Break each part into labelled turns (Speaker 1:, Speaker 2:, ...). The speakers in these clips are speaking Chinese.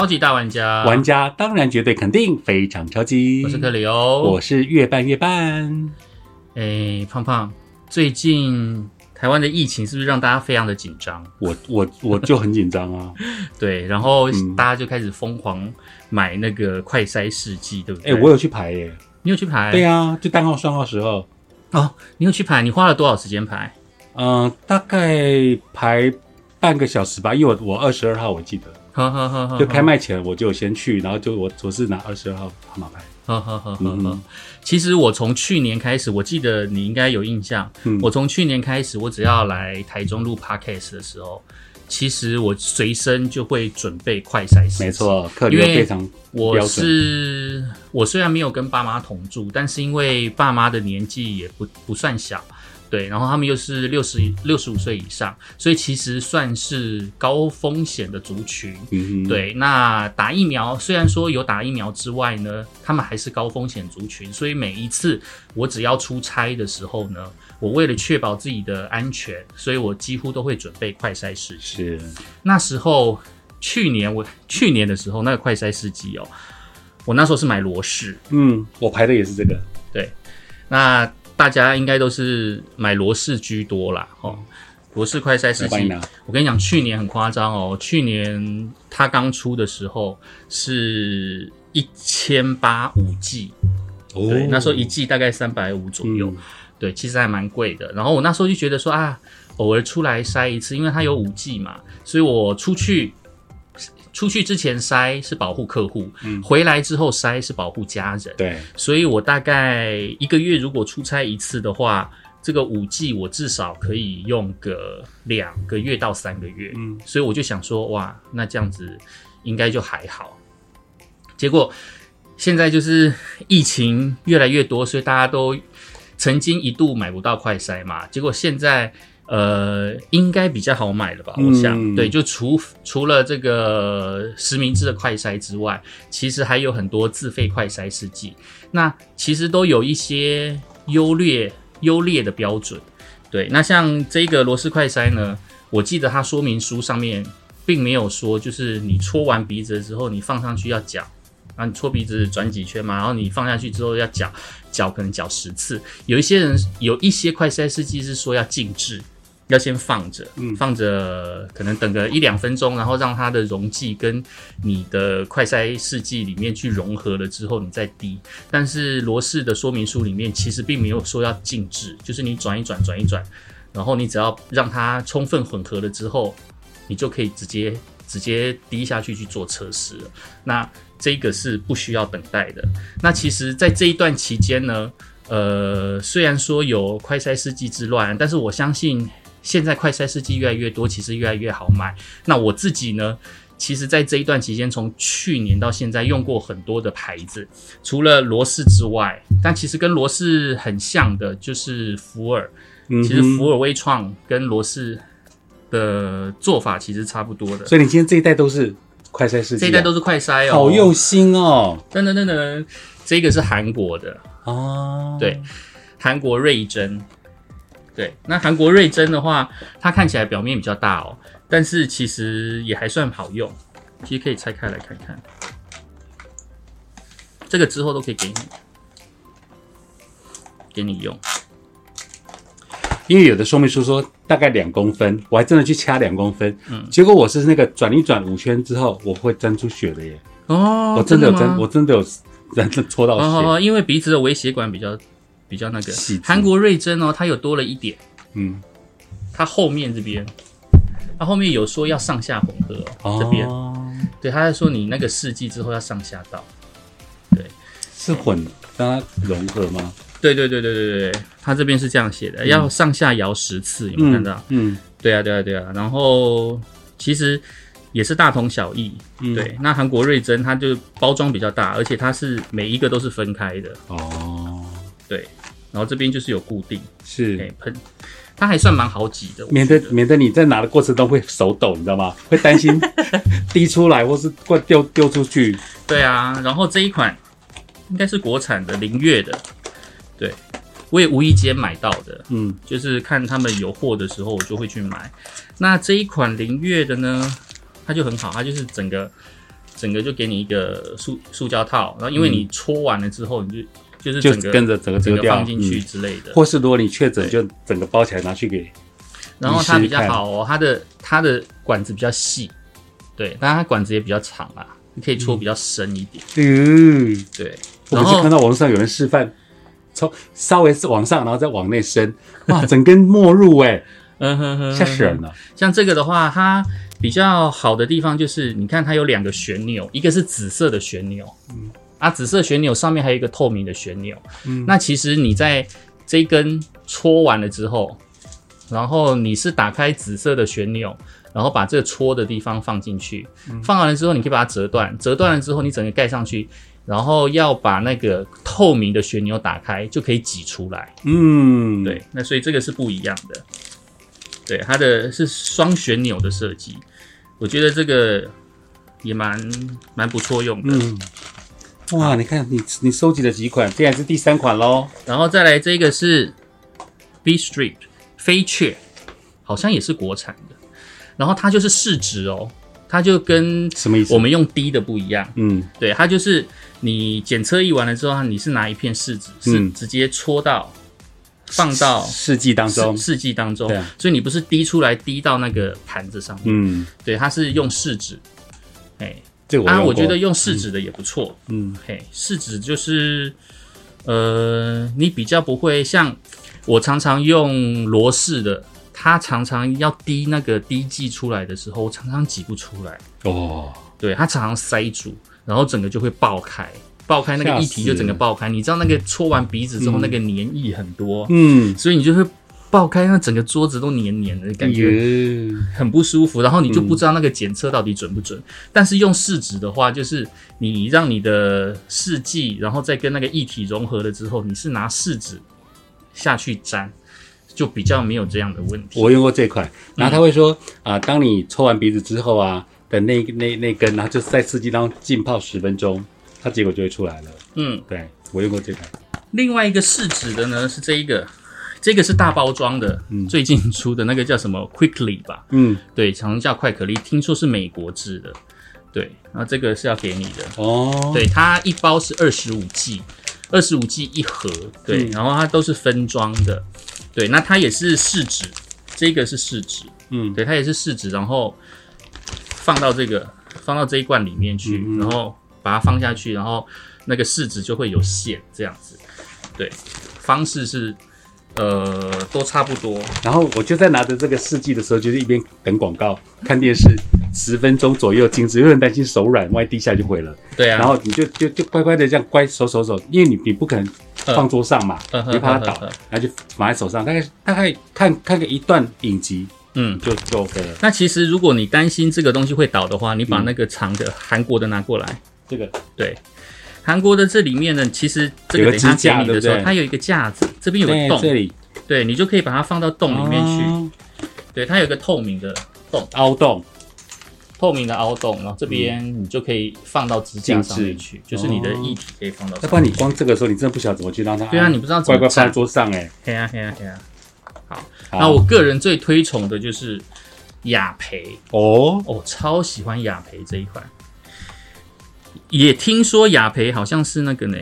Speaker 1: 超级大玩家，
Speaker 2: 玩家当然绝对肯定非常超级。
Speaker 1: 我是克里欧，
Speaker 2: 我是月半月半。
Speaker 1: 哎，胖胖，最近台湾的疫情是不是让大家非常的紧张？
Speaker 2: 我我我就很紧张啊。
Speaker 1: 对，然后大家就开始疯狂买那个快筛试剂，对不对？
Speaker 2: 哎，我有去排耶。
Speaker 1: 你有去排？
Speaker 2: 对啊，就单号双号时候。
Speaker 1: 哦，你有去排？你花了多少时间排？
Speaker 2: 嗯，大概排半个小时吧，因为我我二十二号我记得。
Speaker 1: 呵呵呵呵，
Speaker 2: 就开卖前我就先去，然后就我我是拿二十二号号码牌。
Speaker 1: 呵呵呵呵呵。其实我从去年开始，我记得你应该有印象。嗯。我从去年开始，我只要来台中录 podcast 的时候，其实我随身就会准备快筛试
Speaker 2: 没错，客流非常
Speaker 1: 我是我虽然没有跟爸妈同住，但是因为爸妈的年纪也不不算小。对，然后他们又是六十六十五岁以上，所以其实算是高风险的族群。嗯对，那打疫苗虽然说有打疫苗之外呢，他们还是高风险族群，所以每一次我只要出差的时候呢，我为了确保自己的安全，所以我几乎都会准备快筛试剂。
Speaker 2: 是，
Speaker 1: 那时候去年我去年的时候那个快筛试剂哦，我那时候是买罗氏，
Speaker 2: 嗯，我排的也是这个。
Speaker 1: 对，那。大家应该都是买罗氏居多啦，哦，罗氏快筛试剂，我跟你讲，去年很夸张哦，去年它刚出的时候是一千八五 G，对，那时候一 G 大概三百五左右，对，其实还蛮贵的。然后我那时候就觉得说啊，偶尔出来筛一次，因为它有五 G 嘛，所以我出去。出去之前筛是保护客户，回来之后筛是保护家人。
Speaker 2: 对，
Speaker 1: 所以我大概一个月如果出差一次的话，这个五 G 我至少可以用个两个月到三个月。嗯，所以我就想说，哇，那这样子应该就还好。结果现在就是疫情越来越多，所以大家都曾经一度买不到快筛嘛，结果现在。呃，应该比较好买了吧？我想，对，就除除了这个实名制的快筛之外，其实还有很多自费快筛试剂。那其实都有一些优劣优劣的标准。对，那像这个螺丝快筛呢，我记得它说明书上面并没有说，就是你搓完鼻子之后，你放上去要搅，然后你搓鼻子转几圈嘛，然后你放下去之后要搅，搅可能搅十次。有一些人有一些快筛试剂是说要静置。要先放着，嗯放着，可能等个一两分钟，然后让它的溶剂跟你的快筛试剂里面去融合了之后，你再滴。但是罗氏的说明书里面其实并没有说要静置，就是你转一转，转一转，然后你只要让它充分混合了之后，你就可以直接直接滴下去去做测试了。那这个是不需要等待的。那其实，在这一段期间呢，呃，虽然说有快筛试剂之乱，但是我相信。现在快筛试剂越来越多，其实越来越好买。那我自己呢，其实，在这一段期间，从去年到现在，用过很多的牌子，除了罗氏之外，但其实跟罗氏很像的，就是福尔。其实福尔微创跟罗氏的做法其实差不多的。
Speaker 2: 所以你今天这一代都是快筛试剂，
Speaker 1: 这一代都是快筛哦，
Speaker 2: 好用心哦。
Speaker 1: 噔噔噔噔，这个是韩国的哦，对，韩国瑞珍。对，那韩国瑞珍的话，它看起来表面比较大哦，但是其实也还算好用。其实可以拆开来看看，这个之后都可以给你，给你用。
Speaker 2: 因为有的说明书说大概两公分，我还真的去掐两公分，嗯，结果我是那个转一转五圈之后，我会沾出血的耶。
Speaker 1: 哦，
Speaker 2: 我真的有沾，我真的有沾戳到血。
Speaker 1: 因为鼻子的微血管比较。比较那个。韩国瑞珍哦，它有多了一点，嗯，它后面这边，它后面有说要上下混合哦，这边，对，他在说你那个试剂之后要上下倒，对，
Speaker 2: 是混让它融合吗？
Speaker 1: 对对对对对对，它这边是这样写的，要上下摇十次，有没有看到？嗯，对啊对啊对啊，然后其实也是大同小异，对，那韩国瑞珍它就包装比较大，而且它是每一个都是分开的。哦，对。然后这边就是有固定，
Speaker 2: 是。
Speaker 1: 喷，它还算蛮好挤的，
Speaker 2: 免得免得你在拿的过程中会手抖，你知道吗？会担心 滴出来或是怪丢丢出去。
Speaker 1: 对啊，然后这一款应该是国产的灵月的，对，我也无意间买到的，嗯，就是看他们有货的时候，我就会去买。那这一款灵月的呢，它就很好，它就是整个整个就给你一个塑塑胶套，然后因为你搓完了之后，你就就是
Speaker 2: 就
Speaker 1: 整个
Speaker 2: 跟着整个
Speaker 1: 整个
Speaker 2: 折掉
Speaker 1: 放进去
Speaker 2: 嗯
Speaker 1: 之类的。
Speaker 2: 或是如果你确诊，就整个包起来拿去给
Speaker 1: 然后它比较好哦，它的它的管子比较细，对，但它管子也比较长啊，你可以戳比较深一点，
Speaker 2: 嗯，
Speaker 1: 对。
Speaker 2: 我
Speaker 1: 然后
Speaker 2: 不是看到网络上有人示范，从稍微是往上，然后再往内伸，哇，整根没入哎、
Speaker 1: 嗯哼哼，
Speaker 2: 吓死人了。
Speaker 1: 像这个的话，它比较好的地方就是，你看它有两个旋钮，一个是紫色的旋钮，嗯，啊，紫色旋钮上面还有一个透明的旋钮，嗯，那其实你在这一根戳完了之后，然后你是打开紫色的旋钮，然后把这个戳的地方放进去，放完了之后，你可以把它折断，折断了之后，你整个盖上去。然后要把那个透明的旋钮打开，就可以挤出来。
Speaker 2: 嗯，
Speaker 1: 对，那所以这个是不一样的。对，它的是双旋钮的设计，我觉得这个也蛮蛮不错用的。
Speaker 2: 嗯，哇，你看你你收集了几款，这还是第三款喽。
Speaker 1: 然后再来这个是 B Street 飞雀，好像也是国产的。然后它就是试纸哦，它就跟
Speaker 2: 什么意思？
Speaker 1: 我们用滴的不一样。
Speaker 2: 嗯
Speaker 1: 对，它就是你检测一完了之后，你是拿一片试纸，是
Speaker 2: 嗯
Speaker 1: 直接戳到放到
Speaker 2: 试剂当中
Speaker 1: 试，剂当中所以你不是滴出来滴到那个盘子上面，
Speaker 2: 嗯，
Speaker 1: 对，它是用试纸。哎，啊，
Speaker 2: 这个我
Speaker 1: 觉得用试纸的也不错。
Speaker 2: 嗯。
Speaker 1: 嘿，试纸就是呃，你比较不会像我常常用罗氏的，它常常要滴那个滴剂出来的时候，我常常挤不出来，
Speaker 2: 哦，
Speaker 1: 对，它常常塞住，然后整个就会爆开。爆开那个
Speaker 2: 吓
Speaker 1: 液体就整个爆开，你知道那个搓完鼻子之后，那个粘液很多，
Speaker 2: 嗯，
Speaker 1: 所以你就会爆开，那整个桌子都黏黏的感觉。很不舒服，然后你就不知道那个检测到底准不准。但是用试纸的话，就是你让你的试剂，然后再跟那个液体融合了之后，你是拿试纸下去粘，就比较没有这样的问题。
Speaker 2: 我用过这款，然后他会说啊、当你抽完鼻子之后啊的那那那根，然后就在试剂当中浸泡十分钟，它结果就会出来了。
Speaker 1: 嗯，
Speaker 2: 对我用过这款，
Speaker 1: 另外一个试纸的呢是这一个，这个是大包装的，最近出的那个叫什么 Quickly 吧？
Speaker 2: 嗯，
Speaker 1: 对，常叫快可丽，听说是美国制的。对，然后这个是要给你的。
Speaker 2: 哦，
Speaker 1: 对，它一包是二十五 G，二十五 G 一盒，对，
Speaker 2: 嗯。
Speaker 1: 然后它都是分装的，对，那它也是试纸，这个是试纸，
Speaker 2: 嗯。
Speaker 1: 对，它也是试纸，然后放到这个放到这一罐里面去，然后把它放下去，然后那个试纸就会有线这样子，对，方式是呃都差不多，
Speaker 2: 然后我就在拿着这个试剂的时候，就是一边等广告、看电视，十分钟左右静止，有点担心手软，万一滴下来就毁了。
Speaker 1: 对啊，
Speaker 2: 然后你就就就乖乖的这样乖手手手，因为你你不可能放桌上嘛，
Speaker 1: 嗯
Speaker 2: 你怕它倒然后就拿在手上，大概大概看看个一段影集
Speaker 1: 嗯。
Speaker 2: 就就 OK 了。
Speaker 1: 那其实，如果你担心这个东西会倒的话，你把那个长的韩国的拿过来，
Speaker 2: 这个
Speaker 1: 对，韩国的这里面呢，其实这
Speaker 2: 有个
Speaker 1: 个等
Speaker 2: 架
Speaker 1: 给你的时候，它有一个架子，这边有个洞，
Speaker 2: 对这里
Speaker 1: 对你就可以把它放到洞里面去。
Speaker 2: 哦
Speaker 1: 对，它有一个透明的洞，
Speaker 2: 凹洞，
Speaker 1: 透明的凹洞，然后这边你就可以放到支架上面去，就是你的液体可以放到上面。
Speaker 2: 要不然你光这个时候你真的不晓得怎么去让它
Speaker 1: 对啊，你不知道怎么
Speaker 2: 乖乖放在。桌上哎。
Speaker 1: 嘿啊嘿啊嘿啊。好，
Speaker 2: 好
Speaker 1: 那我个人最推崇的就是雅培。
Speaker 2: 哦，
Speaker 1: 哦，超喜欢雅培这一款。也听说雅培好像是那个呢，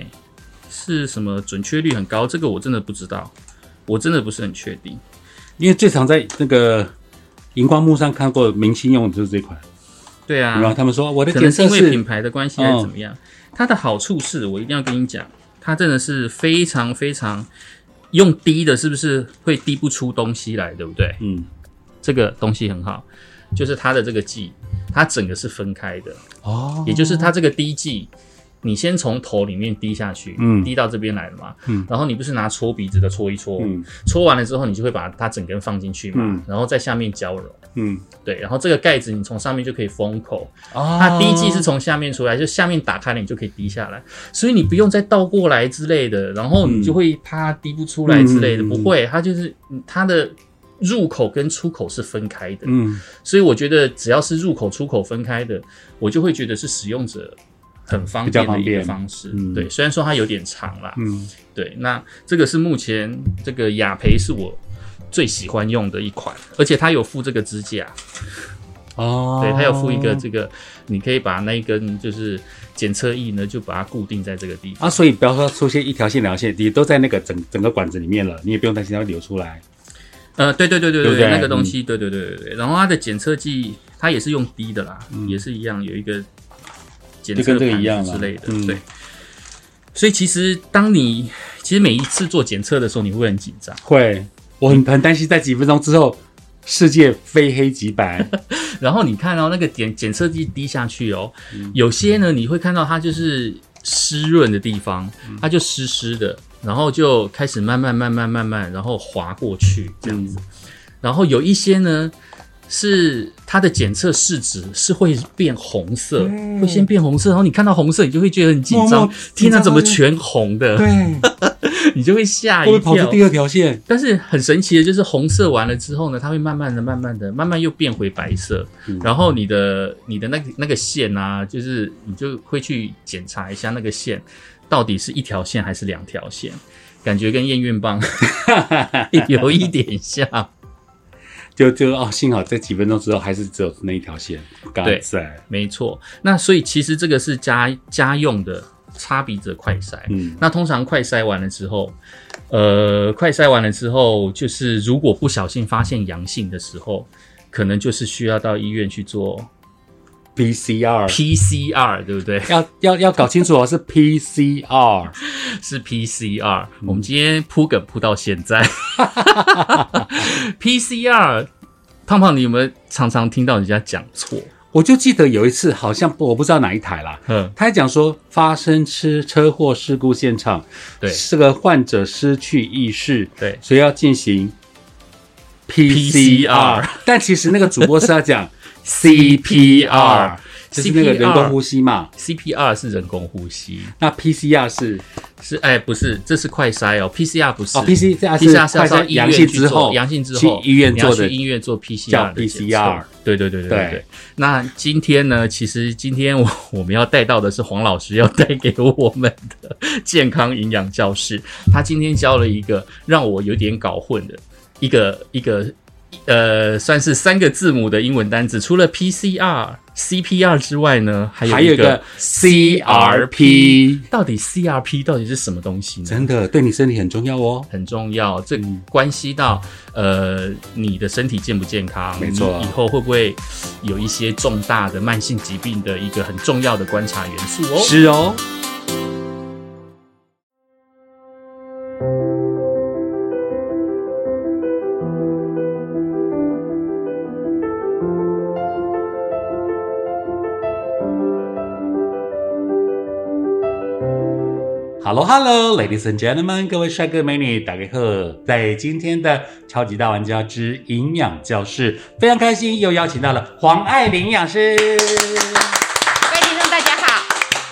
Speaker 1: 是什么准确率很高？这个我真的不知道，我真的不是很确定。
Speaker 2: 因为最常在那个荧光幕上看过明星用的就是这款，
Speaker 1: 对啊，
Speaker 2: 然后他们说我的
Speaker 1: 可能是因为品牌的关系还是怎么样。它的好处是我一定要跟你讲，它真的是非常非常用滴的，是不是会滴不出东西来，对不对？
Speaker 2: 嗯
Speaker 1: 这个东西很好，就是它的这个剂，它整个是分开的。
Speaker 2: 哦，
Speaker 1: 也就是它这个滴剂，你先从头里面滴下去，
Speaker 2: 嗯。
Speaker 1: 滴到这边来了嘛，
Speaker 2: 嗯。
Speaker 1: 然后你不是拿搓鼻子的搓一搓，
Speaker 2: 嗯。
Speaker 1: 搓完了之后，你就会把它整根放进去嘛，
Speaker 2: 嗯。
Speaker 1: 然后在下面浇揉，
Speaker 2: 嗯。
Speaker 1: 对，然后这个盖子你从上面就可以封口，
Speaker 2: 哦。
Speaker 1: 它滴剂是从下面出来，就下面打开了，你就可以滴下来，所以你不用再倒过来之类的，然后你就会怕滴不出来之类的，
Speaker 2: 嗯。
Speaker 1: 不会，它就是嗯它的入口跟出口是分开的，
Speaker 2: 嗯
Speaker 1: 所以我觉得只要是入口出口分开的，我就会觉得是使用者很方便的一个方式。
Speaker 2: 嗯
Speaker 1: 对，虽然说它有点长啦，
Speaker 2: 嗯
Speaker 1: 对，那这个是目前这个雅培是我最喜欢用的一款，而且它有附这个支架。
Speaker 2: 哦，
Speaker 1: 对，它有附一个这个，你可以把那一根就是检测仪呢，就把它固定在这个地方。
Speaker 2: 啊，所以不要说出现一条线、两条线，你都在那个整整个管子里面了，你也不用担心它会流出来。
Speaker 1: 呃，对对对对
Speaker 2: 对
Speaker 1: 那个东西，对对对对对。然后它的检测剂，它也是用滴的啦，也是一样有一个检测盘
Speaker 2: 一样
Speaker 1: 之类的，
Speaker 2: 嗯
Speaker 1: 对。所以其实当你其实每一次做检测的时候，你会很紧张。
Speaker 2: 会，我很很担心在几分钟之后，世界非黑即白。
Speaker 1: 然后你看到、那个检检测剂滴下去哦，
Speaker 2: 嗯
Speaker 1: 有些呢你会看到它就是湿润的地方，
Speaker 2: 嗯
Speaker 1: 它就湿湿的，然后就开始慢慢慢慢慢慢，然后滑过去这样
Speaker 2: 嗯
Speaker 1: 子。然后有一些呢是它的检测试纸是会变红色，会先变红色，然后你看到红色，你就会觉得很紧张天哪，怎么全红的？
Speaker 2: 对，
Speaker 1: 你就会吓一跳。
Speaker 2: 会跑出第二条线？
Speaker 1: 但是很神奇的就是红色完了之后呢，它会慢慢的、慢慢的、慢慢又变回白色，
Speaker 2: 嗯
Speaker 1: 然后你的你的那个那个线啊，就是你就会去检查一下那个线到底是一条线还是两条线，感觉跟验孕棒 有一点像。
Speaker 2: 就就哦，幸好在几分钟之后还是只有那一条线刚
Speaker 1: 对
Speaker 2: 在。
Speaker 1: 没错，那所以其实这个是家家用的擦鼻子的快筛。
Speaker 2: 嗯，
Speaker 1: 那通常快筛完了之后，呃，快筛完了之后，就是如果不小心发现阳性的时候，可能就是需要到医院去做
Speaker 2: PCR
Speaker 1: PCR，对不对？
Speaker 2: 要要要搞清楚哦，是 PCR。
Speaker 1: 是 PCR。我们今天铺梗铺到现在，PCR。胖胖，你有没有常常听到人家讲错？
Speaker 2: 我就记得有一次，好像我不知道哪一台啦，
Speaker 1: 嗯，
Speaker 2: 他还讲说发生车车祸事故现场，
Speaker 1: 对
Speaker 2: 这个患者失去意识，
Speaker 1: 对
Speaker 2: 所以要进行
Speaker 1: PCR
Speaker 2: PCR，但其实那个主播是要讲 CPR，就是那个人工呼吸嘛。
Speaker 1: CPR 是人工呼吸，
Speaker 2: 那 PCR 是
Speaker 1: 是哎不是，这是快筛哦 PCR 不是
Speaker 2: 哦，PCR 是
Speaker 1: PCR 是要
Speaker 2: 快筛阳性之后
Speaker 1: 阳性之后
Speaker 2: 去医院做的
Speaker 1: 去医院做 PCR
Speaker 2: PCR
Speaker 1: 对对对对对
Speaker 2: 对
Speaker 1: 对。那今天呢，其实今天我 我们要带到的是黄老师要带给我们的健康营养教室，他今天教了一个让我有点搞混的一个一个。呃，算是三个字母的英文单字，除了 PCR、CPR 之外呢，还有一个
Speaker 2: CRP，
Speaker 1: 到底 CRP 到底是什么东西呢？
Speaker 2: 真的对你身体很重要哦。
Speaker 1: 很重要，这关系到呃你的身体健不健康，
Speaker 2: 没错
Speaker 1: 你以后会不会有一些重大的慢性疾病的一个很重要的观察元素哦。
Speaker 2: 是哦。Hello Hello Ladies and Gentlemen，各位帅哥美女，大家好！在今天的超级大玩家之营养教室，非常开心又邀请到了黄爱玲营养师。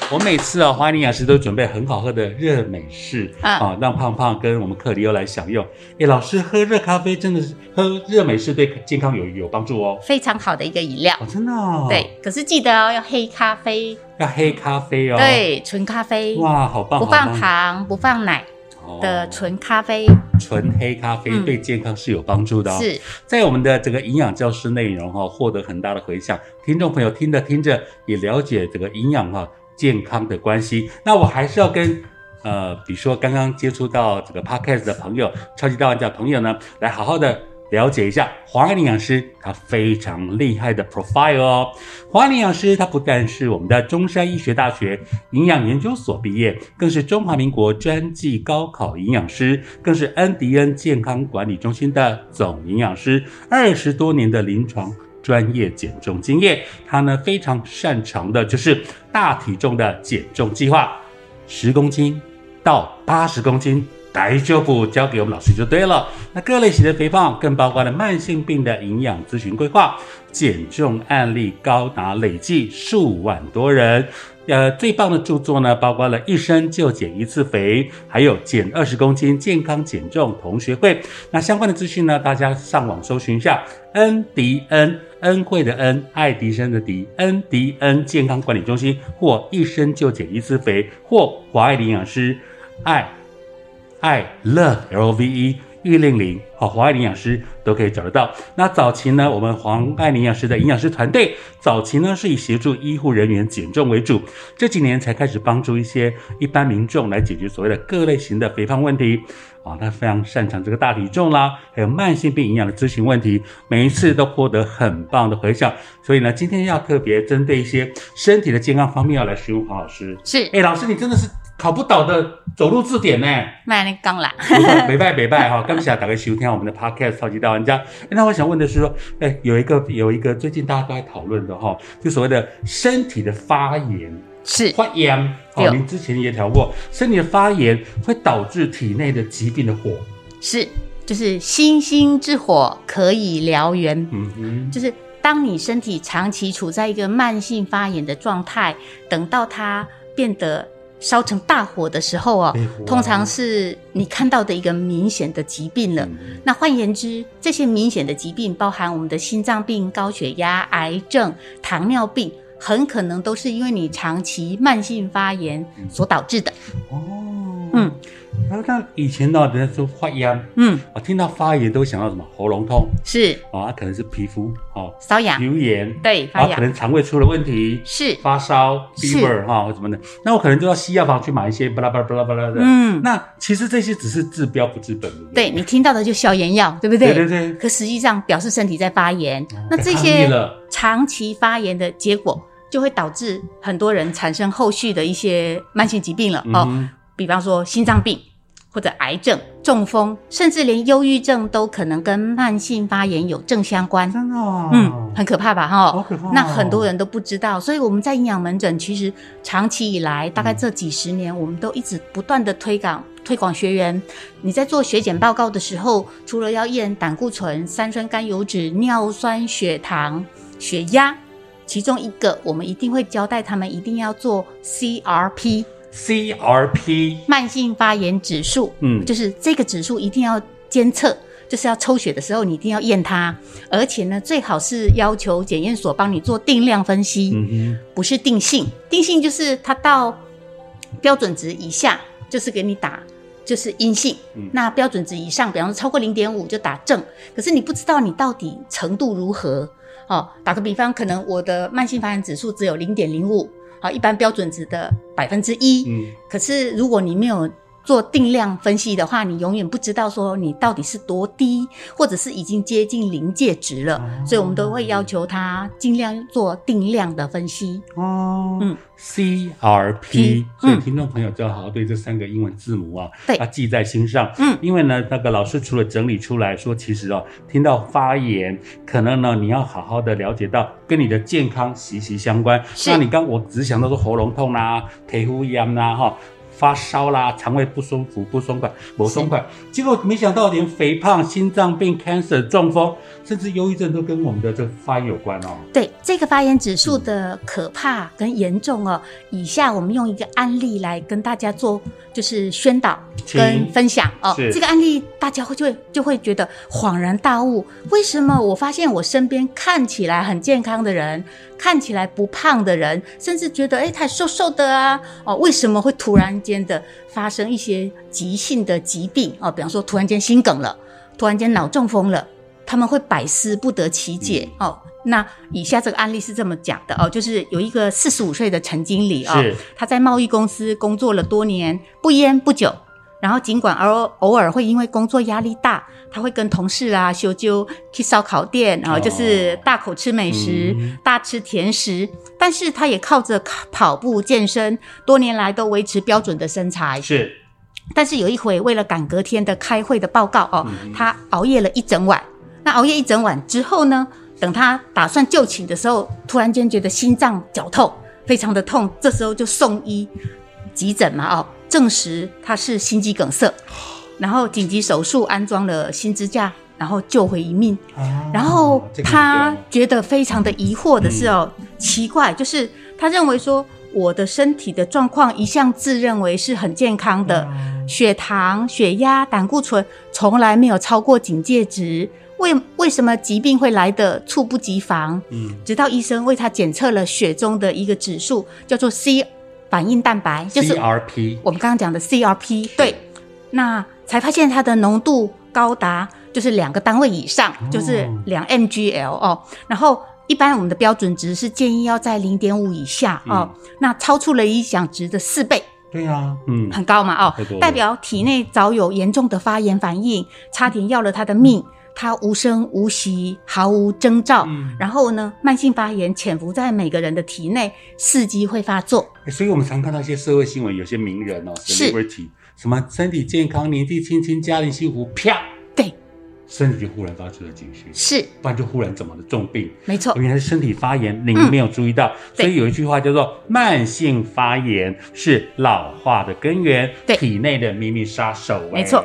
Speaker 2: 我每次啊、黄爱玲营养师都准备很好喝的热美式，
Speaker 3: 嗯
Speaker 2: 啊，让胖胖跟我们克里欧来享用。诶，老师喝热咖啡真的是喝热美式对健康有有帮助哦。
Speaker 3: 非常好的一个饮料。
Speaker 2: 哦，真的、哦。，
Speaker 3: 对，可是记得哦，要黑咖啡，
Speaker 2: 要黑咖啡哦。，
Speaker 3: 对，纯咖啡，
Speaker 2: 哇，好棒，
Speaker 3: 不放糖、不放奶
Speaker 2: 哦
Speaker 3: 的纯咖啡，
Speaker 2: 纯黑咖啡
Speaker 3: 嗯
Speaker 2: 对健康是有帮助的哦。
Speaker 3: 是
Speaker 2: 在我们的这个营养教师内容哈、获得很大的回响，听众朋友听着听着也了解这个营养哈、健康的关系。那我还是要跟呃，比如说刚刚接触到这个 podcast 的朋友，超级大玩家朋友呢，来好好的了解一下黄安营养师他非常厉害的 profile 哦。黄安营养师他不但是我们的中山医学大学营养研究所毕业，更是中华民国专技高考营养师，更是恩迪恩健康管理中心的总营养师，二十多年的临床。专业减重经验，他呢非常擅长的就是大体重的减重计划，十公斤到八十公斤，来就不交给我们老师就对了。那各类型的肥胖，更包括了慢性病的营养咨询规划，减重案例高达累计数万多人。呃，最棒的著作呢，包括了一生就减一次肥，还有减二十公斤健康减重同学会。那相关的资讯呢，大家上网搜寻一下恩迪恩恩惠的恩，爱迪生的迪，恩迪恩健康管理中心，或一生就减一次肥，或华爱营养师爱爱 love L V E。玉令玲、好黄爱玲营养师都可以找得到。那早期呢，我们黄爱玲营养师的营养师团队，早期呢是以协助医护人员减重为主，这几年才开始帮助一些一般民众来解决所谓的各类型的肥胖问题。啊，他非常擅长这个大体重啦，还有慢性病营养的咨询问题，每一次都获得很棒的回响。所以呢，今天要特别针对一些身体的健康方面要来询问黄老师。
Speaker 3: 是，
Speaker 2: 哎，老师你真的是考不倒的走路字典呢。
Speaker 3: 卖那刚啦，
Speaker 2: 没拜没拜哈，刚想打开收听我们的 podcast 超级大玩家。那我想问的是说，哎，有一个有一个最近大家都在讨论的哈，就所谓的身体的发炎。
Speaker 3: 是
Speaker 2: 发炎哦，您之前也调过，身体的发炎会导致体内的疾病的火，
Speaker 3: 是就是星星之火可以燎原，嗯哼，就是当你身体长期处在一个慢性发炎的状态，等到它变得烧成大火的时候哦，通常是你看到的一个明显的疾病了。那换言之，这些明显的疾病包含我们的心脏病、高血压、癌症、糖尿病。很可能都是因为你长期慢性发炎所导致的。哦，
Speaker 2: 嗯，然后像以前呢，人家说发炎，嗯，我听到发炎都想到什么？喉咙痛
Speaker 3: 是
Speaker 2: 啊，可能是皮肤哦
Speaker 3: 瘙痒、
Speaker 2: 流炎，
Speaker 3: 对，发痒，
Speaker 2: 可能肠胃出了问题
Speaker 3: 是
Speaker 2: 发烧、fever 哈或什么的。那我可能就要西药房去买一些巴拉巴拉巴拉巴拉的。嗯，那其实这些只是治标不治本的。
Speaker 3: 对你听到的就消炎药，对不对？
Speaker 2: 对对对。
Speaker 3: 可实际上表示身体在发炎。那这些长期发炎的结果。就会导致很多人产生后续的一些慢性疾病了哦，比方说心脏病或者癌症、中风，甚至连忧郁症都可能跟慢性发炎有正相关。
Speaker 2: 真的，
Speaker 3: 嗯，很可怕吧？
Speaker 2: 哈，好可怕。
Speaker 3: 那很多人都不知道，所以我们在营养门诊其实长期以来，大概这几十年，我们都一直不断的推广推广学员。你在做血检报告的时候，除了要验胆固醇、三酸甘油脂、尿酸、血糖、血压。其中一个，我们一定会交代他们一定要做
Speaker 2: CRP，CRP
Speaker 3: 慢性发炎指数，嗯，就是这个指数一定要监测，就是要抽血的时候你一定要验它，而且呢，最好是要求检验所帮你做定量分析，嗯不是定性，定性就是它到标准值以下就是给你打就是阴性，那标准值以上，比方说超过零点五就打正，可是你不知道你到底程度如何。哦，打个比方，可能我的慢性发炎指数只有零点零五，好，一般标准值的百分之一。嗯，可是如果你没有做定量分析的话，你永远不知道说你到底是多低，或者是已经接近临界值了。所以，我们都会要求他尽量做定量的分析。
Speaker 2: 哦，嗯。CRP，所以听众朋友就要好好对这三个英文字母啊，
Speaker 3: 对，
Speaker 2: 要记在心上。嗯，因为呢，那个老师除了整理出来说，其实哦，听到发炎，可能呢，你要好好的了解到跟你的健康息息相关。那你刚我只想到说喉咙痛啦、皮肤炎啦，哈。发烧啦，肠胃不舒服、不松快、不松快，结果没想到连肥胖、心脏病、cancer、中风，甚至忧郁症都跟我们的这个发炎有关哦。
Speaker 3: 对这个发炎指数的可怕跟严重哦，以下我们用一个案例来跟大家做就是宣导跟分享哦。这个案例大家会就会就会觉得恍然大悟，为什么我发现我身边看起来很健康的人？看起来不胖的人，甚至觉得哎，他瘦瘦的啊，哦，为什么会突然间的发生一些急性的疾病哦？比方说，突然间心梗了，突然间脑中风了，他们会百思不得其解哦。那以下这个案例是这么讲的哦，就是有一个四十五岁的陈经理哦，他在贸易公司工作了多年，不烟不酒。然后，尽管偶偶尔会因为工作压力大，他会跟同事啊修纠去烧烤店啊，就是大口吃美食、大吃甜食。但是，他也靠着跑步健身，多年来都维持标准的身材。
Speaker 2: 是。
Speaker 3: 但是有一回，为了赶隔天的开会的报告哦，他熬夜了一整晚。那熬夜一整晚之后呢？等他打算就寝的时候，突然间觉得心脏绞痛，非常的痛。这时候就送医急诊嘛，哦。证实他是心肌梗塞，然后紧急手术安装了新支架，然后救回一命。然后他觉得非常的疑惑的是哦，奇怪，就是他认为说我的身体的状况一向自认为是很健康的，血糖、血压、胆固醇从来没有超过警戒值，为为什么疾病会来的猝不及防？嗯，直到医生为他检测了血中的一个指数，叫做 C。反应蛋白就是
Speaker 2: CRP，
Speaker 3: 我们刚刚讲的 CRP，对，那才发现它的浓度高达就是两个单位以上，就是两 mgl 哦。然后一般我们的标准值是建议要在零点五以下哦。那超出了理想值的四倍。
Speaker 2: 对呀，嗯，
Speaker 3: 很高嘛哦，代表体内早有严重的发炎反应，差点要了他的命。它无声无息，毫无征兆。然后呢，慢性发炎潜伏在每个人的体内，伺机会发作。
Speaker 2: 所以我们常看到一些社会新闻，有些名人哦，celebrity，什么身体健康、年纪轻轻、家庭幸福，啪，
Speaker 3: 对，
Speaker 2: 身体就忽然发出了警讯，
Speaker 3: 是，
Speaker 2: 不然就忽然怎么了重病？
Speaker 3: 没错，
Speaker 2: 原来身体发炎，你们没有注意到。所以有一句话叫做“慢性发炎是老化的根源”，体内的秘密杀手。
Speaker 3: 没错。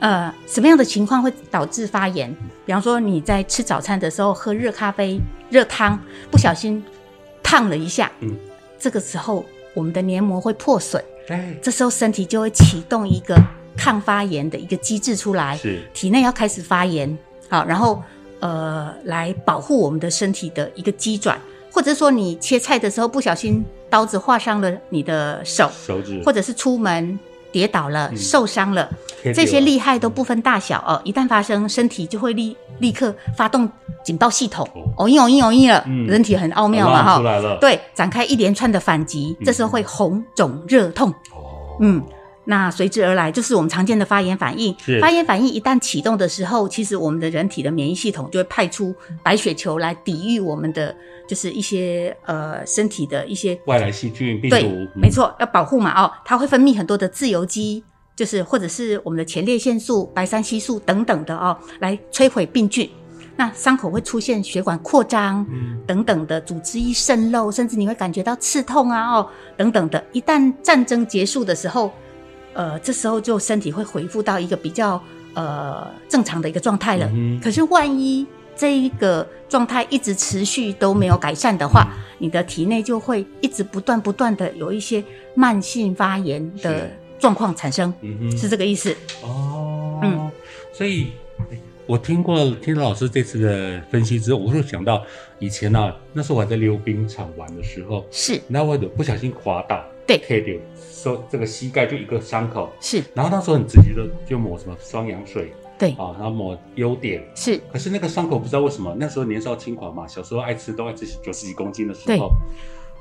Speaker 3: 呃，什么样的情况会导致发炎？比方说你在吃早餐的时候喝热咖啡、热汤，不小心烫了一下，嗯，这个时候我们的黏膜会破损，
Speaker 2: 对，
Speaker 3: 这时候身体就会启动一个抗发炎的一个机制出来，
Speaker 2: 是
Speaker 3: 体内要开始发炎，好，然后呃来保护我们的身体的一个机转，或者说你切菜的时候不小心刀子划伤了你的手，
Speaker 2: 手指，
Speaker 3: 或者是出门。跌倒了，受伤了，这些厉害都不分大小哦。一旦发生，身体就会立立刻发动警报系统，哦应哦应哦应了，人体很奥妙嘛
Speaker 2: 哈。
Speaker 3: 对，展开一连串的反击，这时候会红肿热痛。哦，嗯。那随之而来就是我们常见的发炎反应。发炎反应一旦启动的时候，其实我们的人体的免疫系统就会派出白血球来抵御我们的，就是一些呃身体的一些
Speaker 2: 外来细菌、病毒。
Speaker 3: 对，没错，要保护嘛哦，它会分泌很多的自由基，就是或者是我们的前列腺素、白三烯素等等的哦，来摧毁病菌。那伤口会出现血管扩张，等等的组织一渗漏，甚至你会感觉到刺痛啊哦等等的。一旦战争结束的时候。呃，这时候就身体会恢复到一个比较呃正常的一个状态了。可是万一这一个状态一直持续都没有改善的话，你的体内就会一直不断不断的有一些慢性发炎的状况产生，是这个意思。
Speaker 2: 哦，嗯，所以我听过听到老师这次的分析之后，我就想到以前呢，那时候我还在溜冰场玩的时候，
Speaker 3: 是，
Speaker 2: 那我不小心滑倒。
Speaker 3: 对，
Speaker 2: 说这个膝盖就一个伤口，
Speaker 3: 是。
Speaker 2: 然后那时候很直接的就抹什么双氧水，
Speaker 3: 对。
Speaker 2: 啊，然后抹优点，
Speaker 3: 是。
Speaker 2: 可是那个伤口不知道为什么，那时候年少轻狂嘛，小时候爱吃都爱吃九十几公斤的时候，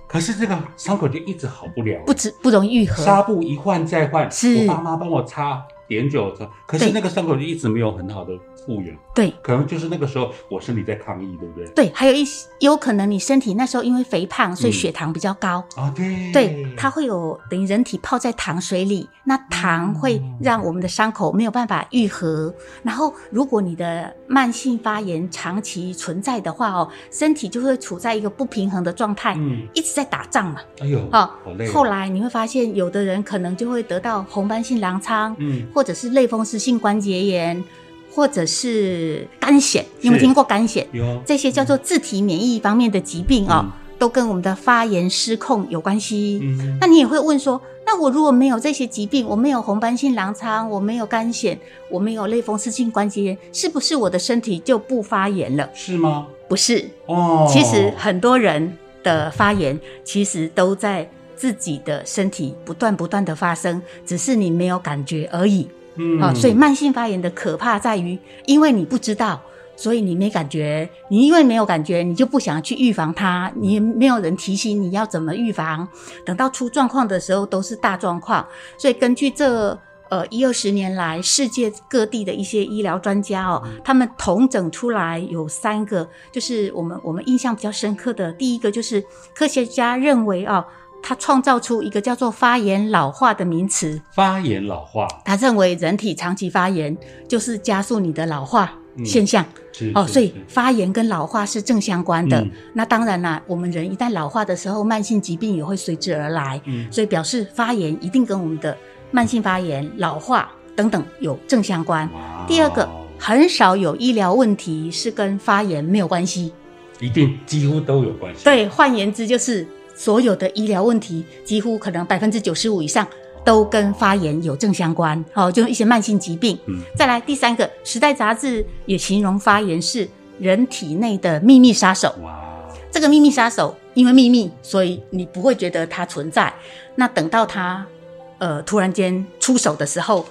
Speaker 2: 可是这个伤口就一直好不了，
Speaker 3: 不止不容易愈合，
Speaker 2: 纱布一换再换，是。我爸妈帮我擦。碘酒，可是那个伤口就一直没有很好的复原。
Speaker 3: 对，
Speaker 2: 可能就是那个时候我身体在抗议，对不对？
Speaker 3: 对，还有一有可能你身体那时候因为肥胖，所以血糖比较高
Speaker 2: 啊。对，
Speaker 3: 对，它会有等于人体泡在糖水里，那糖会让我们的伤口没有办法愈合。然后，如果你的慢性发炎长期存在的话哦，身体就会处在一个不平衡的状态，嗯，一直在打仗嘛。
Speaker 2: 哎呦，好累。
Speaker 3: 后来你会发现，有的人可能就会得到红斑性狼疮，嗯。或者是类风湿性关节炎，或者是肝癣，有没有听过肝癣？
Speaker 2: 有
Speaker 3: 这些叫做自体免疫方面的疾病啊，都跟我们的发炎失控有关系。嗯，那你也会问说，那我如果没有这些疾病，我没有红斑性狼疮，我没有肝癣，我没有类风湿性关节炎，是不是我的身体就不发炎了？
Speaker 2: 是吗？
Speaker 3: 不是哦，其实很多人的发炎其实都在。自己的身体不断不断的发生，只是你没有感觉而已。嗯，啊，所以慢性发炎的可怕在于，因为你不知道，所以你没感觉。你因为没有感觉，你就不想去预防它。你没有人提醒你要怎么预防，等到出状况的时候都是大状况。所以根据这呃一二十年来世界各地的一些医疗专家哦，他们统整出来有三个，就是我们我们印象比较深刻的，第一个就是科学家认为啊。他创造出一个叫做“发炎老化”的名词。
Speaker 2: 发炎老化，
Speaker 3: 他认为人体长期发炎就是加速你的老化现象。哦，所以发炎跟老化是正相关的。那当然啦，我们人一旦老化的时候，慢性疾病也会随之而来。嗯，所以表示发炎一定跟我们的慢性发炎、老化等等有正相关。第二个，很少有医疗问题是跟发炎没有关系，
Speaker 2: 一定几乎都有关系。
Speaker 3: 对，换言之就是。所有的医疗问题，几乎可能百分之九十五以上都跟发炎有正相关。好，就一些慢性疾病。嗯，再来第三个，《时代》杂志也形容发炎是人体内的秘密杀手。哇，这个秘密杀手因为秘密，所以你不会觉得它存在。那等到它呃突然间出手的时候。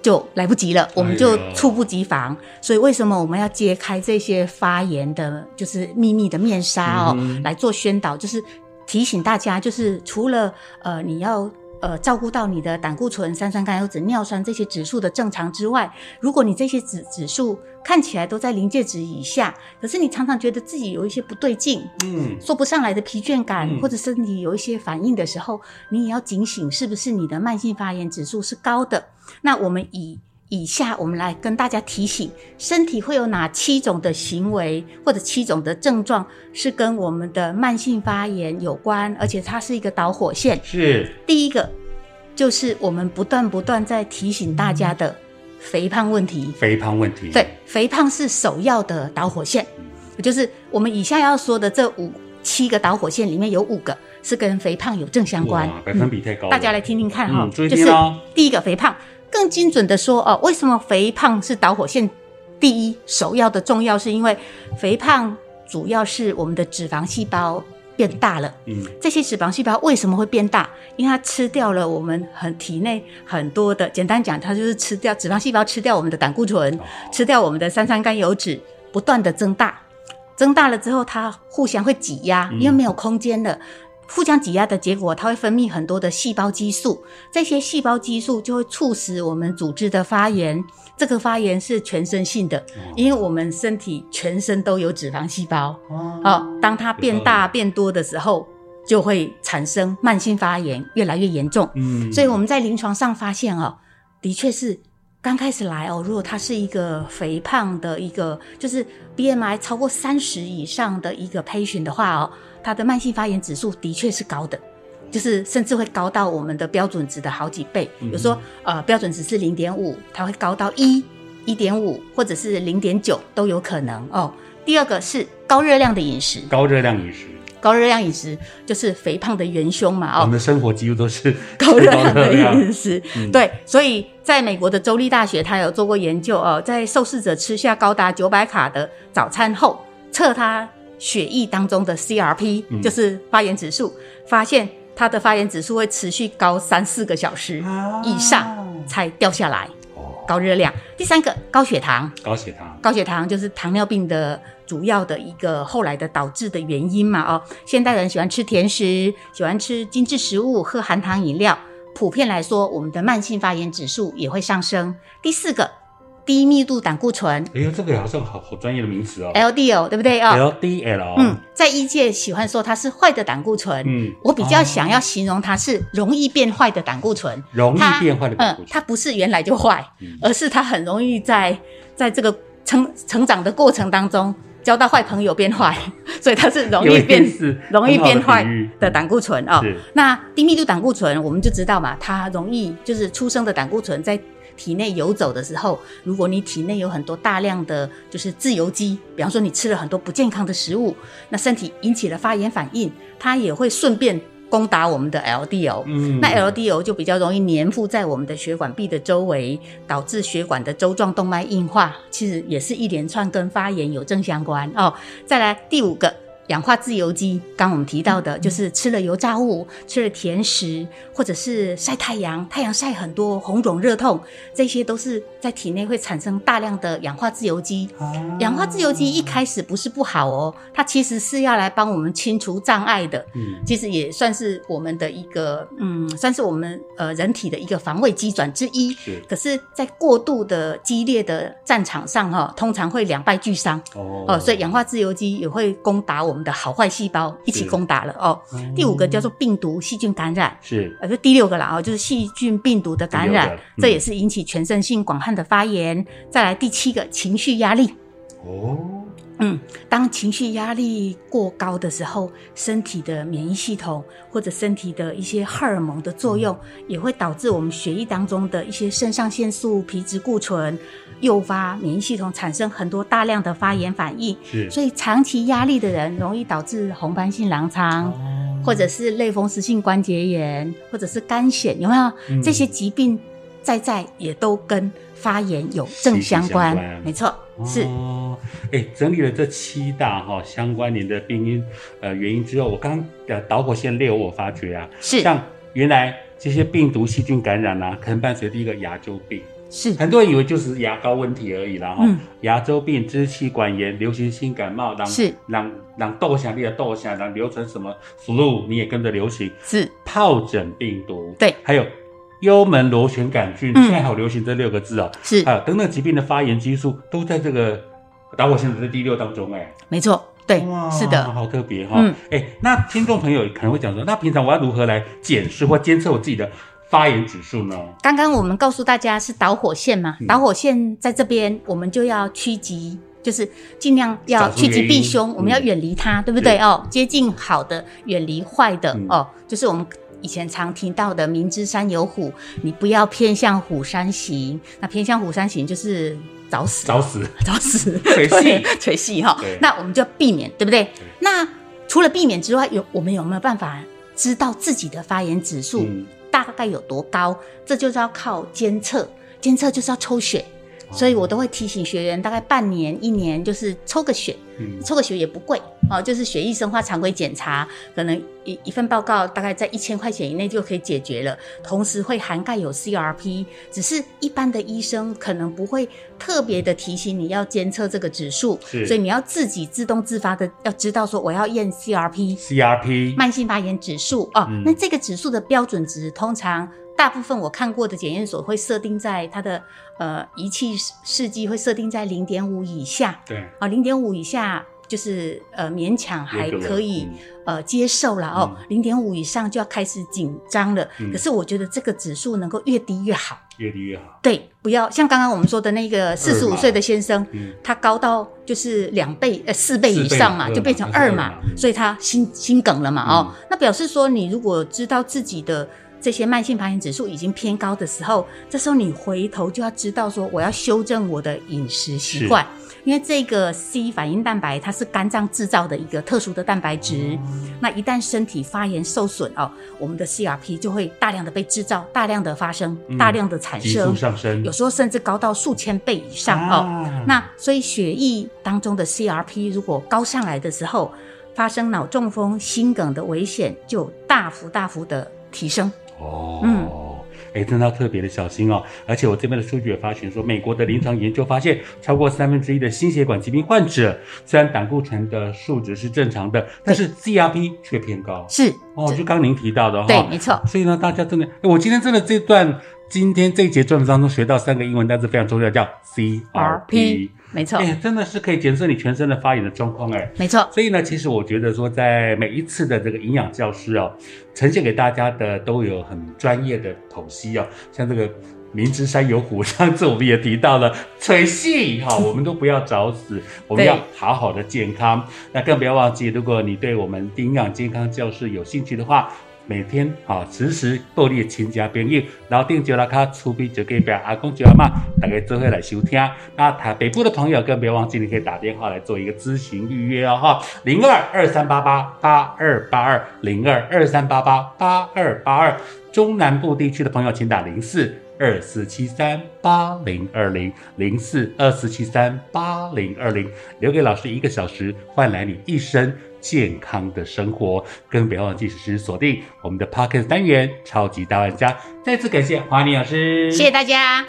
Speaker 3: 就来不及了，我们就猝不及防。所以为什么我们要揭开这些发炎的，就是秘密的面纱哦，来做宣导，就是提醒大家，就是除了呃你要。呃，照顾到你的胆固醇、三酸甘油脂、尿酸这些指数的正常之外，如果你这些指指数看起来都在临界值以下，可是你常常觉得自己有一些不对劲，嗯，说不上来的疲倦感，或者身体有一些反应的时候，你也要警醒，是不是你的慢性发炎指数是高的？那我们以。以下我们来跟大家提醒，身体会有哪七种的行为或者七种的症状是跟我们的慢性发炎有关，而且它是一个导火线。
Speaker 2: 是
Speaker 3: 第一个，就是我们不断不断在提醒大家的肥胖问题。
Speaker 2: 肥胖问题，
Speaker 3: 对，肥胖是首要的导火线。就是我们以下要说的这五七个导火线里面有五个是跟肥胖有正相关，
Speaker 2: 百分比太高。
Speaker 3: 大家来听听看哈，
Speaker 2: 就是
Speaker 3: 第一个肥胖。更精准的说哦，为什么肥胖是导火线第一首要的重要？是因为肥胖主要是我们的脂肪细胞变大了。嗯，这些脂肪细胞为什么会变大？因为它吃掉了我们很体内很多的，简单讲，它就是吃掉脂肪细胞吃掉我们的胆固醇，吃掉我们的三酸甘油脂，不断的增大，增大了之后，它互相会挤压，因为没有空间了。互相挤压的结果，它会分泌很多的细胞激素，这些细胞激素就会促使我们组织的发炎。这个发炎是全身性的，因为我们身体全身都有脂肪细胞。哦，当它变大变多的时候，就会产生慢性发炎，越来越严重。嗯，所以我们在临床上发现哦，的确是刚开始来哦，如果他是一个肥胖的一个，就是 BMI 超过三十以上的一个 patient 的话哦。他的慢性发炎指数的确是高的，就是甚至会高到我们的标准值的好几倍。比如说呃标准值是零点五，它会高到一、一点五，或者是零点九都有可能哦。第二个是高热量的饮食，
Speaker 2: 高热量饮食，
Speaker 3: 高热量饮食就是肥胖的元凶嘛。哦，
Speaker 2: 我们的生活几乎都是
Speaker 3: 高热量的饮食。对，所以在美国的州立大学，他有做过研究哦，在受试者吃下高达九百卡的早餐后，测他。血液当中的 CRP 就是发炎指数，发现它的发炎指数会持续高三四个小时以上才掉下来。哦高热量。第三个高血糖，
Speaker 2: 高血糖，
Speaker 3: 高血糖就是糖尿病的主要的一个后来的导致的原因嘛？哦，现代人喜欢吃甜食，喜欢吃精致食物，喝含糖饮料，普遍来说，我们的慢性发炎指数也会上升。第四个。低密度胆固醇，
Speaker 2: 哎呦，这个好像好好专业的名词哦
Speaker 3: ，LDL 对不对？
Speaker 2: 哦。LDL，
Speaker 3: 嗯，在医界喜欢说它是坏的胆固醇，嗯，我比较想要形容它是容易变坏的胆固醇，
Speaker 2: 容易变坏的胆固醇，
Speaker 3: 它不是原来就坏，而是它很容易在在这个成成长的过程当中交到坏朋友变坏，所以它是容易变容易变坏的胆固醇哦。那低密度胆固醇我们就知道嘛，它容易就是出生的胆固醇在。体内游走的时候，如果你体内有很多大量的就是自由基，比方说你吃了很多不健康的食物，那身体引起了发炎反应，它也会顺便攻打我们的 LDL。嗯，那 LDL 就比较容易粘附在我们的血管壁的周围，导致血管的周状动脉硬化。其实也是一连串跟发炎有正相关哦。再来第五个。氧化自由基，刚我们提到的，就是吃了油炸物、吃了甜食，或者是晒太阳，太阳晒很多，红肿热痛，这些都是在体内会产生大量的氧化自由基。氧化自由基一开始不是不好哦，它其实是要来帮我们清除障碍的。嗯，其实也算是我们的一个，嗯，算是我们呃人体的一个防卫机转之一。是，可是，在过度的激烈的战场上哈，通常会两败俱伤。哦，所以氧化自由基也会攻打我们。的好坏细胞一起攻打了哦。第五个叫做病毒细菌感染，
Speaker 2: 是。
Speaker 3: 呃，这第六个了哦，就是细菌病毒的感染，这也是引起全身性广泛的发炎。再来第七个情绪压力。哦。嗯，当情绪压力过高的时候，身体的免疫系统或者身体的一些荷尔蒙的作用，也会导致我们血液当中的一些肾上腺素、皮质固醇，诱发免疫系统产生很多大量的发炎反应。是，所以长期压力的人容易导致红斑性狼疮，或者是类风湿性关节炎，或者是肝癣，有没有？这些疾病在在也都跟发炎有正相关。没错。是，
Speaker 2: 哎，整理了这七大哈相关联的病因呃原因之后，我刚呃导火线列，我发觉啊，
Speaker 3: 是。
Speaker 2: 像原来这些病毒细菌感染啊，可能伴随第一个牙周病。
Speaker 3: 是。
Speaker 2: 很多人以为就是牙膏问题而已啦，哈，牙周病、支气管炎、流行性感冒，让
Speaker 3: 是。
Speaker 2: 让让窦下你的窦下，让流成什么 flu，你也跟着流行，
Speaker 3: 是。
Speaker 2: 疱疹病毒，
Speaker 3: 对，
Speaker 2: 还有幽门螺旋杆菌，现在好流行这六个字哦，
Speaker 3: 是，
Speaker 2: 还有等等疾病的发炎激素都在这个导火线的第六当中，哎，
Speaker 3: 没错，对，是的，
Speaker 2: 好特别哈，哎，那听众朋友可能会讲说，那平常我要如何来检视或监测我自己的？发炎指数呢？
Speaker 3: 刚刚我们告诉大家是导火线嘛，导火线在这边，我们就要趋吉，就是尽量要趋吉避凶，我们要远离它，对不对？哦？接近好的，远离坏的哦，就是我们以前常听到的“明知山有虎，你不要偏向虎山行”。那偏向虎山行就是找死，
Speaker 2: 找死，
Speaker 3: 找死，
Speaker 2: 垂戏，
Speaker 3: 垂戏哈。那我们就要避免，对不对？那除了避免之外，有我们有没有办法知道自己的发炎指数？大概有多高？这就是要靠监测，监测就是要抽血，所以我都会提醒学员，大概半年、一年就是抽个血，抽个血也不贵哦，就是血液生化常规检查，可能一一份报告大概在一千块钱以内就可以解决了。同时会涵盖有 CRP，只是一般的医生可能不会特别的提醒你要监测这个指数，所以你要自己自动自发的要知道说我要验
Speaker 2: CRP，CRP
Speaker 3: 慢性发炎指数哦。那这个指数的标准值通常大部分我看过的检验所会设定在它的呃仪器试剂会设定在零点五以下，
Speaker 2: 对。
Speaker 3: 啊，零点五以下。就是呃勉强还可以呃接受了哦，零点五以上就要开始紧张了。可是我觉得这个指数能够越低越好，
Speaker 2: 越低越好。
Speaker 3: 对，不要像刚刚我们说的那个四十五岁的先生，他高到就是两倍呃四倍以上嘛，就变成二嘛，所以他心心梗了嘛哦。那表示说你如果知道自己的这些慢性发炎指数已经偏高的时候，这时候你回头就要知道说我要修正我的饮食习惯。因为这个 C 反应蛋白它是肝脏制造的一个特殊的蛋白质，那一旦身体发炎受损哦，我们的 CRP 就会大量的被制造，大量的发生，大量的产生，
Speaker 2: 上升，
Speaker 3: 有时候甚至高到数千倍以上哦。那所以血液当中的 CRP 如果高上来的时候，发生脑中风、心梗的危险就大幅大幅的提升。哦，
Speaker 2: 嗯。哎，真的要特别的小心哦！而且我这边的数据也发现说，美国的临床研究发现，超过三分之一的心血管疾病患者，虽然胆固醇的数值是正常的，但是 CRP 却偏高。
Speaker 3: 是
Speaker 2: 哦，就刚您提到的哈，
Speaker 3: 对，没错。
Speaker 2: 所以呢，大家真的，我今天真的这段。今天这一节专文当中学到三个英文单词非常重要，叫 CRP，
Speaker 3: 没错，
Speaker 2: 哎，真的是可以检测你全身的发炎的状况，哎，
Speaker 3: 没错。
Speaker 2: 所以呢，其实我觉得说，在每一次的这个营养教师哦，呈现给大家的都有很专业的剖析哦，像这个明知山有虎，上次我们也提到了吹细哈，我们都不要找死，我们要好好的健康。那更不要忘记，如果你对我们营养健康教室有兴趣的话。每天好时时报你亲戚朋友，然后订就拉卡出币就给表阿公舅阿妈，大家做伙来收听。那台北部的朋友更别忘记，你可以打电话来做一个咨询预约哦哈，零二二三八八八二八二零二二三八八八二八二。中南部地区的朋友，请打零四二四七三八零二零零四二四七三八零二零，留给老师一个小时，换来你一生。健康的生活，更不要忘记时时锁定我们的 Pocket 单元《超级大玩家》。再次感谢华妮老师，
Speaker 3: 谢谢大家。